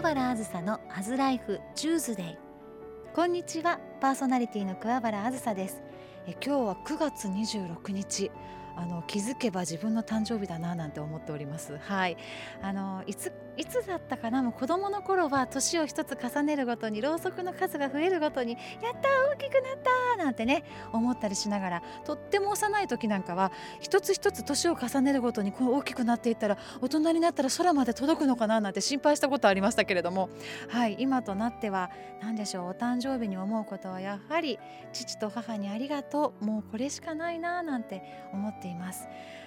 桑原あずさのアズライフチューズデイ。こんにちは。パーソナリティの桑原あずさです。え今日は9月26日。あの気づけば自分の誕生日だななんて思っております。はい。あのいついつだったかなもう子供の頃は年を一つ重ねるごとにろうそくの数が増えるごとにやった大きくなったなんてね思ったりしながらとっても幼い時なんかは一つ一つ年を重ねるごとにこう大きくなっていったら大人になったら空まで届くのかななんて心配したことありましたけれどもはい今となっては何でしょうお誕生日に思うことはやはり父と母にありがとうもうこれしかないななんて思っています。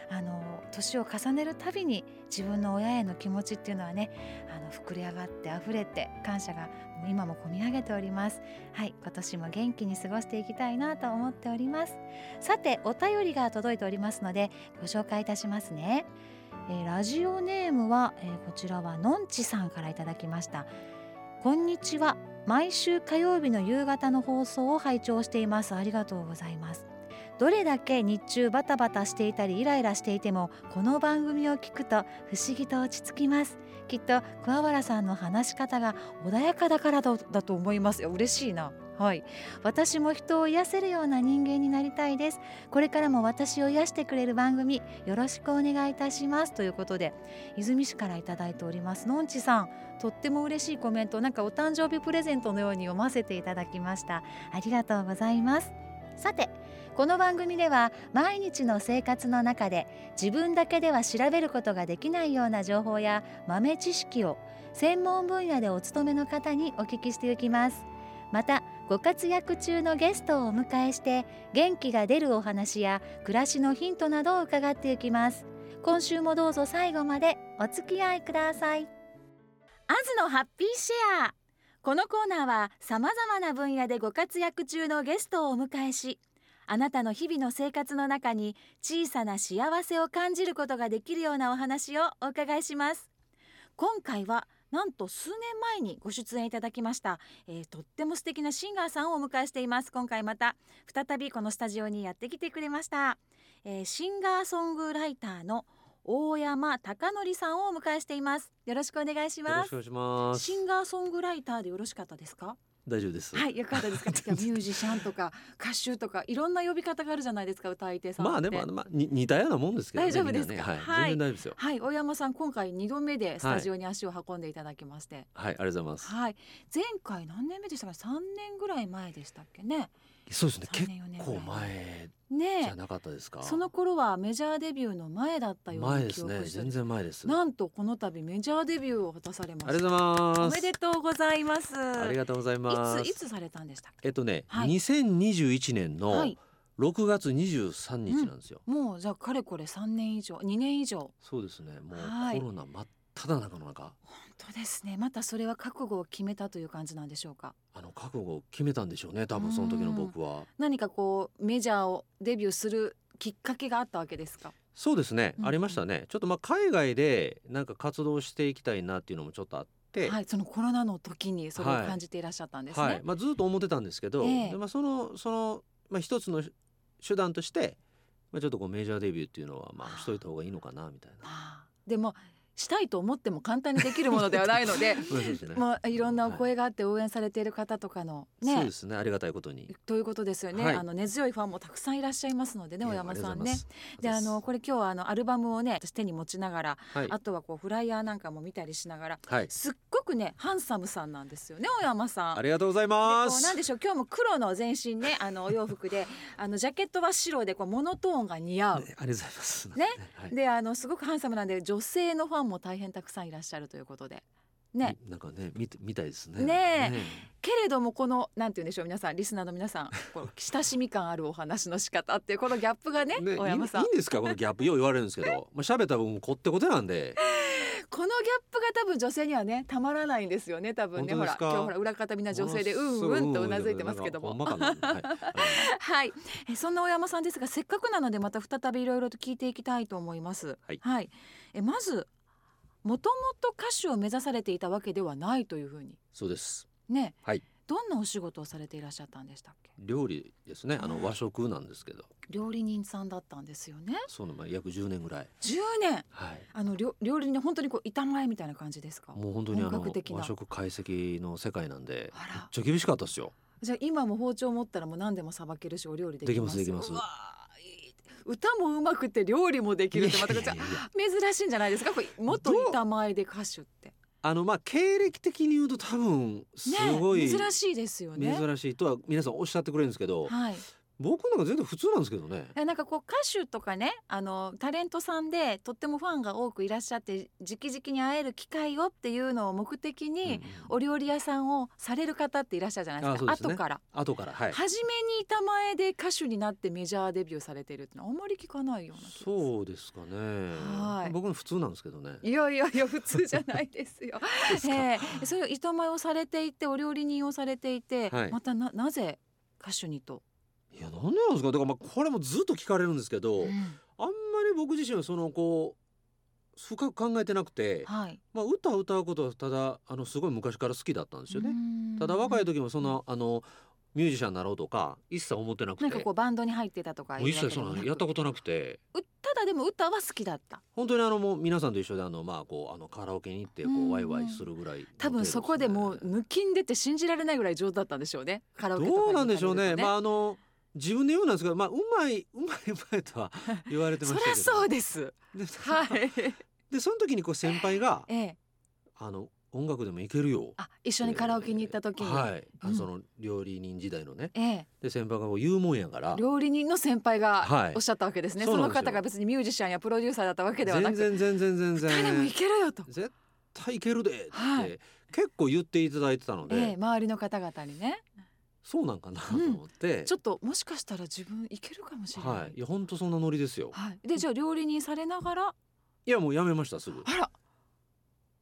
あの年を重ねるたびに自分の親への気持ちっていうのはねあの膨れ上がって溢れて感謝が今も込み上げております。はい今年も元気に過ごしていきたいなと思っております。さてお便りが届いておりますのでご紹介いたしますね、えー、ラジオネームは、えー、こちらはのんちさんからいただきました。こんにちは。毎週火曜日の夕方の放送を拝聴しています。ありがとうございます。どれだけ日中バタバタしていたりイライラしていてもこの番組を聞くと不思議と落ち着きます。きっと桑原さんの話し方が穏やかだからだと思いますよ。嬉しいな。はい。私も人を癒せるような人間になりたいです。これからも私を癒してくれる番組よろしくお願いいたします。ということで泉市からいただいております。のんちさんとっても嬉しいコメントなんかお誕生日プレゼントのように読ませていただきました。ありがとうございます。さてこの番組では毎日の生活の中で自分だけでは調べることができないような情報や豆知識を専門分野でお勤めの方にお聞きしていきます。またご活躍中のゲストをお迎えして元気が出るお話や暮らしのヒントなどを伺っていきます。今週もどうぞ最後までお付き合いください。アズのハッピーシェア。このコーナーは様々な分野でご活躍中のゲストをお迎えしあなたの日々の生活の中に小さな幸せを感じることができるようなお話をお伺いします。今回はなんと数年前にご出演いただきました、えー、とっても素敵なシンガーさんをお迎えしています。今回また再びこのスタジオにやってきてくれました、えー、シンガーソングライターの大山貴則さんをお迎えしています。よろしくお願いします。シンガーソングライターでよろしかったですか？大丈夫です。はいよかったですか。ミュージシャンとか歌手とかいろんな呼び方があるじゃないですか歌い手さんまあでもまあ似たようなもんですけど、ね、大丈夫ですか、ね、はい、はい、全然大丈夫ですよ。はい大山さん今回二度目でスタジオに足を運んでいただきまして、はい、はい、ありがとうございます。はい。前回何年目でしたか？三年ぐらい前でしたっけね。そうですね。結構前ねじゃなかったですか？その頃はメジャーデビューの前だったような前ですね。全然前です。なんとこの度メジャーデビューを果たされましたありがとうございます。おめでとうございます。ありがとうございます。いついつされたんでしたえっとね、はい、2021年の6月23日なんですよ、うん、もうじゃあかれこれ3年以上2年以上。そうですね。もうコロナ真っただ中の中。本当ですね。またそれは覚悟を決めたという感じなんでしょうか？あの覚悟を決めたんでしょうね多分その時の僕は。何かこうメジャーをデビューするきっかけがあったわけですか？そうですね、うん、ありましたね。ちょっとまあ海外でなんか活動していきたいなっていうのもちょっとあって。はい、そのコロナの時にそれを感じていらっしゃったんですね。はい。はい、まあ、ずっと思ってたんですけど、えー、まあ、そのその、まあ、一つの手段として、まあ、ちょっとこうメジャーデビューっていうのはまあしといた方がいいのかなみたいな。でもしたいと思っても簡単にできるものではないのでまあ、いろんなお声があって応援されている方とかの、ね、そうですねありがたいことに。ということですよね、はい、あの根強いファンもたくさんいらっしゃいますのでね小山さんね。であのこれ今日はあのアルバムをね手に持ちながら、はい、あとはこうフライヤーなんかも見たりしながら、はい、すっごくねハンサムさんなんですよね小山さん。ありがとうございます。なんでしょう今日も黒の全身ねあのお洋服で あのジャケットは白でこうモノトーンが似合う。ね、ありがとうございます。ね、であのすごくハンサムなんで女性のファンも大変たくさんんいらっしゃるということで。ね、なんかね見見たいですね。ねね。けれどもこのなんて言うんでしょう皆さんリスナーの皆さんこの親しみ感あるお話の仕方っていうこのギャップがねね大山さん。いいんですか？このギャップよう言われるんですけど。まあ喋った分こってことなんで。このギャップが多分女性にはねたまらないんですよね多分ね。ほら今日ほら裏方みんな女性でうんうんとうなずいてますけども。はい、えそんな大山さんですがせっかくなのでまた再びいろいろと聞いていきたいと思います。はい、はい、えまずもともと歌手を目指されていたわけではないというふうに。そうです。ね、はい、どんなお仕事をされていらっしゃったんでしたっけ料理ですね。あの和食なんですけど。料理人さんだったんですよね。そのまあ約10年ぐらい。10年。はい。あの料料理人本当にこう板前みたいな感じですか？もう本当にあの和食懐石の世界なんでめっちゃ厳しかったですよ。じゃあ今も包丁持ったらもう何でもさばけるしお料理できますできますできます歌もうまくて料理もできるってまた珍しいんじゃないですか？これ元板前で歌手って。あのまあ経歴的に言うと多分すごいね。珍しいですよね。珍しいとは皆さんおっしゃってくれるんですけどはい僕なんか全然普通なんですけどね。えなんかこう歌手とかねあのタレントさんでとってもファンが多くいらっしゃって直々に会える機会をっていうのを目的に、お料理屋さんをされる方っていらっしゃるじゃないですか。うね。後から、後からはい。初めに板前で歌手になってメジャーデビューされてるってのはあんまり聞かないような気がする。そうですかね。はい。僕の普通なんですけどね。いやいやいや普通じゃないですよ。で ええそういう板前をされていてお料理人をされていて、はい。またななぜ歌手にと、いやなんでなんですか？だからまあこれもずっと聞かれるんですけど、うん。あんまり僕自身はそのこう深く考えてなくて、はい。まあ、歌を歌うことはただあのすごい昔から好きだったんですよね。ただ若い時もそのあのミュージシャンになろうとか一切思ってなくて。なんかこうバンドに入ってたとか一切そのやったこことなくて。とただでも歌は好きだった。本当にあのもう皆さんと一緒であのまあこうあのカラオケに行ってこうワイワイするぐらいの多分そこでもう抜きん出て信じられないぐらい上手だったんでしょうね。カラオすケとかにね。どうなんでしょうね。まああの自分で言うんですけどまあうまい うまいうまいとは言われてまそしたけど。りゃそうです。で はい。でその時にこう先輩がええ。あの音楽でもいけるよ。あ一緒にカラオケに行った時に、はい、あうん。その料理人時代のね。ええ。で先輩がこう言うもんやから。料理人の先輩がはい。おっしゃったわけですね、そのそうなんですよ。方が別にミュージシャンやプロデューサーだったわけではなく。全然全然全然。歌でもいけるよと、絶対いけるでって、はい。結構言っていただいてたので、ええ、周りの方々にねそうなんかなと思って、ちょっともしかしたら自分いけるかもしれない、はい。いや本当そんなノリですよ。はい。でじゃあ料理人されながら？いやもうやめましたすぐ。あら。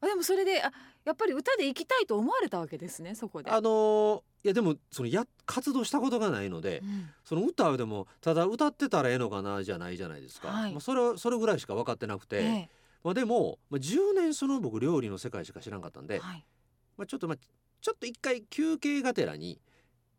あでもそれであやっぱり歌で行きたいと思われたわけですねそこで。あのーいやでもそのや活動したことがないので、うん。その歌でもただ歌ってたらええのかなじゃないじゃないですか、はい。まあ、それはそれぐらいしか分かってなくて、ええ。まあ、でも、まあ、10年その僕料理の世界しか知らんかったんで、はい、まあ、ちょっとまあちょっと一回休憩がてらに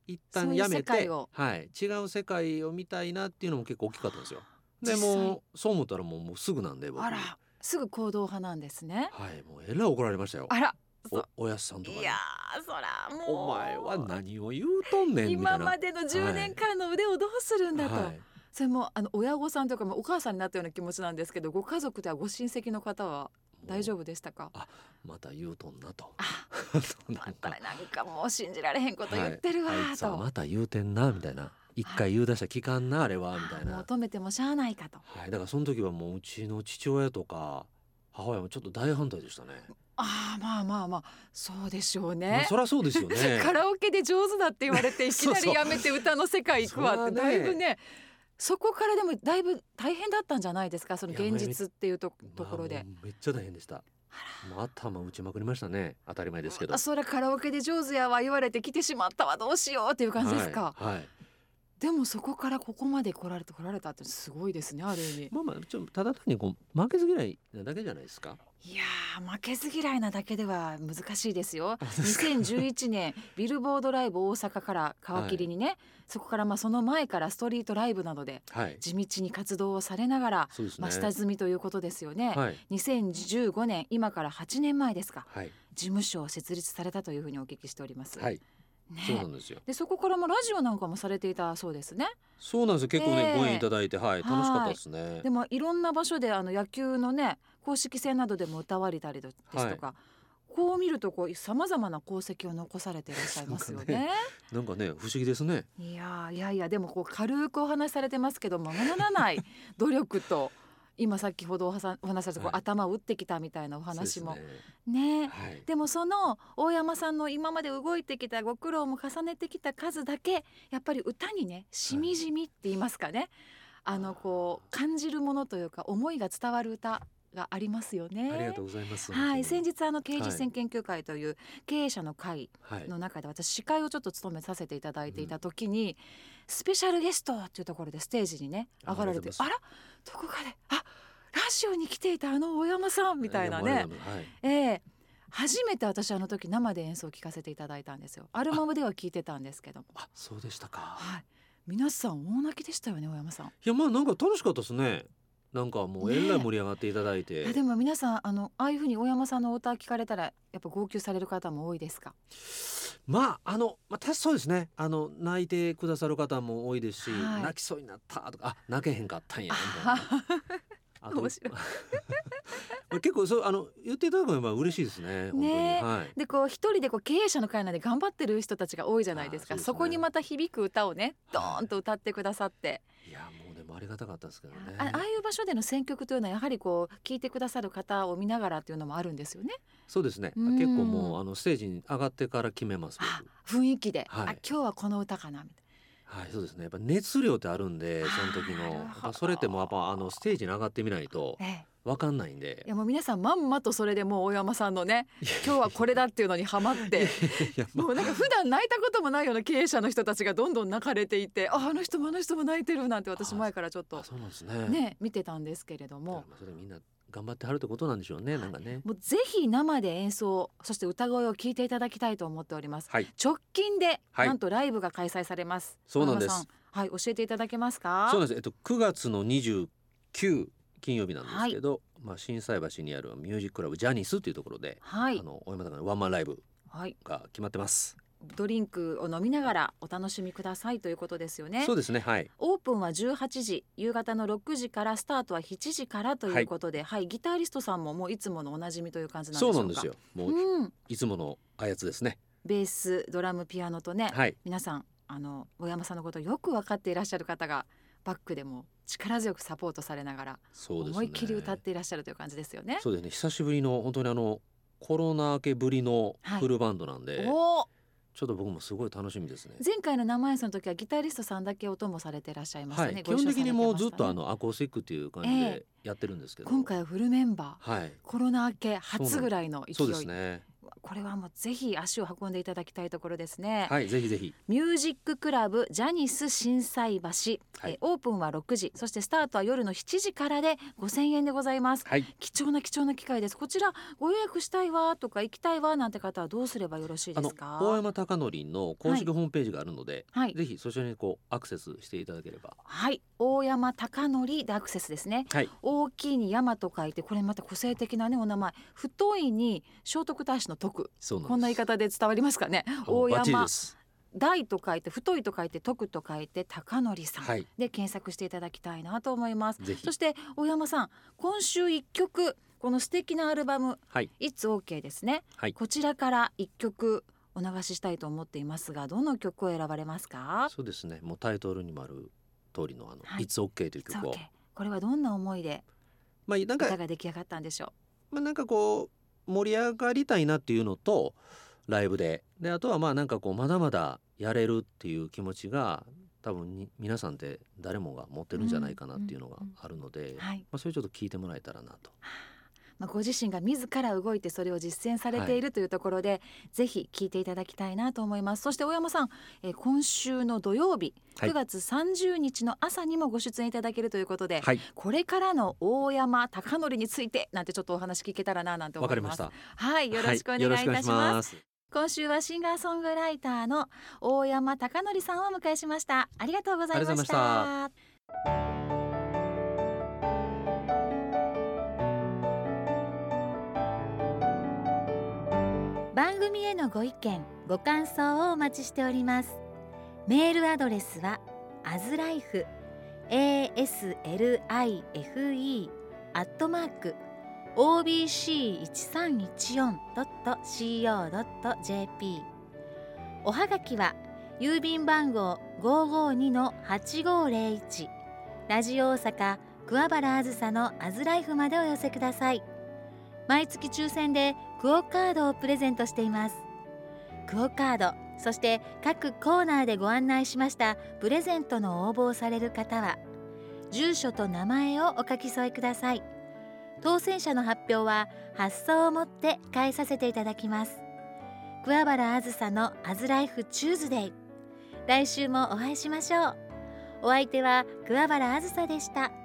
一旦やめてをはい、違う世界を見たいなっていうのも結構大きかったんですよ。でもうそう思ったらもうもうすぐなんで僕。あらすぐ行動派なんですね。はいもうえらい怒られましたよ。あらおおやすさんとかに。いやーそらもう。お前は何を言うとんねんみたいな。今までの10年間の腕をどうするんだと、はい。それもあの親御さんとかもお母さんになったような気持ちなんですけどご家族ではご親戚の方は大丈夫夫でしたか？また言うとんなと。あな またなんかもう信じられへんこと言ってるわはい。あい。つはと、また言うてんなみたいな。一回言う出したら聞かんなあれはみたいあもうな止めてもしゃあないかと。はい。だからその時はもううちの父親とか母親もちょっと大反対でしたね。ああまあまあまあそうでしょうまあね。そりゃそうですよね。カラオケで上手だって言われていきなり やめて歌の世界行くわってだいぶねそこからでもだいぶ大変だったんじゃないですかその現実っていうとところで。めっちゃ大変でしたもう頭打ちまくりましたね。当たり前ですけど。あそれカラオケで上手やわ言われて来てしまったわ。どうしようっていう感じですか、はい、はいでもそこからここまで来られて来られたってすごいですねある意味。まあまあちょただ単にこう負けず嫌いなだけじゃないですか？いやー負けず嫌いなだけでは難しいですよ。あそうですか。2011年ビルボードライブ大阪から皮切りにね、そこからまあその前からストリートライブなどではい。地道に活動をされながら、そうですね。まあ、下積みということですよね、はい。2015年今から8年前ですか。はい。事務所を設立されたというふうにお聞きしております、はい、ね。そうなんですよ。でそこからもラジオなんかもされていたそうですね。そうなんですよ。結構ね、ええ。ご縁いただいてはい楽しかったですね。でもいろんな場所であの野球のね公式戦などでも歌われたりですとか、こう見るとこうさまざまな功績を残されていらっしゃいますよね。なんかね不思議ですね。いやーいやいやでもこう軽くお話しされてますけどままならない努力と今先ほどお話しされたこう、はい。頭を打ってきたみたいなお話も。ね。ね。はい。でもその大山さんの今まで動いてきたご苦労も重ねてきた数だけやっぱり歌にねしみじみって言いますかね、あのこう感じるものというか思いが伝わる歌がありますよね。ありがとうございます。はい、先日日あの刑事選研究会という経営者の会はい。の中で私司会をちょっと務めさせていただいていた時に、スペシャルゲストっていうところでステージにねあ上がられてあらどこかであラジオに来ていたあの大山さんみたいなね。はい。ええ初めて私あの時生で演奏を聴かせていただいたんですよ。アルバムでは聴いてたんですけどあそうでしたか。はい。皆さん大泣きでしたよね大山さん。いやまあなんか楽しかったですねなんかもうえ。らい盛り上がっていただいて、ね、でも皆さんあのああいうふうに大山さんのお歌聞かれたらやっぱ号泣される方も多いですか？まああの、まあ、そうですね。あの泣いてくださる方も多いですし、はい、泣きそうになったとかあ泣けへんかったんやみたいな。あ面白い。結構そうあの言っていただくのは嬉しいですね。ね、はい、でこう一人でこう経営者の会なんで頑張ってる人たちが多いじゃないですか。そ、ね,、こにまた響く歌をね、ドーンと歌ってくださって。いやりがたかったですけどね。ああいう場所での選曲というのはやはりこう聞いてくださる方を見ながらっていうのもあるんですよね。そうですね。結構もうあのステージに上がってから決めます。雰囲気で、はい、あ今日はこの歌かなみたいな。はい、そうですね。やっぱ熱量ってあるんで、その時の、それってもやっぱあのステージに上がってみないと。わかんないんで。いやもう皆さんまんまとそれでもう大山さんのね、今日はこれだっていうのにハマって、もうなんか普段泣いたこともないような経営者の人たちがどんどん泣かれていて、ああの人もあの人も泣いてるなんて私前からちょっとねね見てたんですけれども。それみんな頑張ってはるってことなんでしょうね、なんかね。もうぜひ生で演奏、そして歌声を聞いていただきたいと思っております。はい、直近で、はい、なんとライブが開催されます。そうなんです。はい、教えていただけますか？そうなんです。えっと9月の29金曜日なんですけど、はい、まあ心斎橋にあるミュージッククラブジャニスっていうところで、はい、あの大山さんのワンマンライブが決まってます。ドリンクを飲みながらお楽しみくださいということですよね。そうですね。はい。オープンは18時、夕方の6時からスタートは7時からということで、はい、はい、ギタリストさんももういつものおなじみという感じなんでしょうか。そうなんですよ。もう、うん、いつものあやつですね。ベース、ドラム、ピアノとね、はい、皆さんあの小山さんのことをよく分かっていらっしゃる方がバックでも力強くサポートされながら、思いっきり歌っていらっしゃるという感じですよね。そうですね。久しぶりの本当にあのコロナ明けぶりのフルバンドなんで、はい、ちょっと僕もすごい楽しみですね。前回の生演奏の時はギタリストさんだけ音もされていらっしゃいましたね。はい、基本的にもうずっとあのアコースティックっていう感じでやってるんですけど、えー、今回はフルメンバー、はい、コロナ明け初ぐらいの勢い。そうですね。これはもうぜひ足を運んでいただきたいところですね。はいぜひぜひ。ミュージッククラブジャニス心斎橋、はい、えオープンは6時。そしてスタートは夜の7時からで5000円でございます、はい、貴重な貴重な機会です。こちらご予約したいわとか行きたいわなんて方はどうすればよろしいですか？大山貴則の公式ホームページがあるので、はい、ぜひそちらにこうアクセスしていただければ。はい大山貴則でアクセスですね、はい、大きいに山と書いてこれまた個性的なねお名前。太いに聖徳太子の徳。こんな言い方で伝わりますかね。大山。大と書いて太いと書いて徳と書いて高則さん。で検索していただきたいなと思います、はい、そして大山さん。今週一曲この素敵なアルバム「はい、It's OK」ですね、はい、こちらから一曲お流ししたいと思っていますがどの曲を選ばれますか？そうですね。もうタイトルにもある通りのあの、はい、It's OK という曲を、これはどんな思いでまあなんか歌が出来上がったんでしょう？まあなんかこう盛り上がりたいなっていうのとライブで。であとはまあなんかこうまだまだやれるっていう気持ちが多分に皆さんって誰もが持ってるんじゃないかなっていうのがあるので、まあ、それちょっと聞いてもらえたらなと。まあ、ご自身が自ら動いてそれを実践されているというところで、はい、ぜひ聞いていただきたいなと思います。そして大山さん、えー、今週の土曜日9月30日の朝にもご出演いただけるということで、はい、これからの大山貴則についてなんてちょっとお話聞けたらななんて思います。はいよろしくお願いいたします、今週はシンガーソングライターの大山貴則さんをお迎えしました。ありがとうございました番組へのご意見ご感想をお待ちしております。メールアドレスはアズライフ aslife アットマーク obc1314.co.jp おはがきは郵便番号552-8501ラジオ大阪桑原あずさのアズライフまでお寄せください。毎月抽選でクオカードをプレゼントしています。クオカードそして各コーナーでご案内しましたプレゼントの応募をされる方は住所と名前をお書き添えください。当選者の発表は発送をもって返させていただきます。桑原あずさのアズライフチューズデイ。来週もお会いしましょう。お相手は桑原あずさでした。